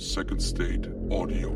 Second State Audio.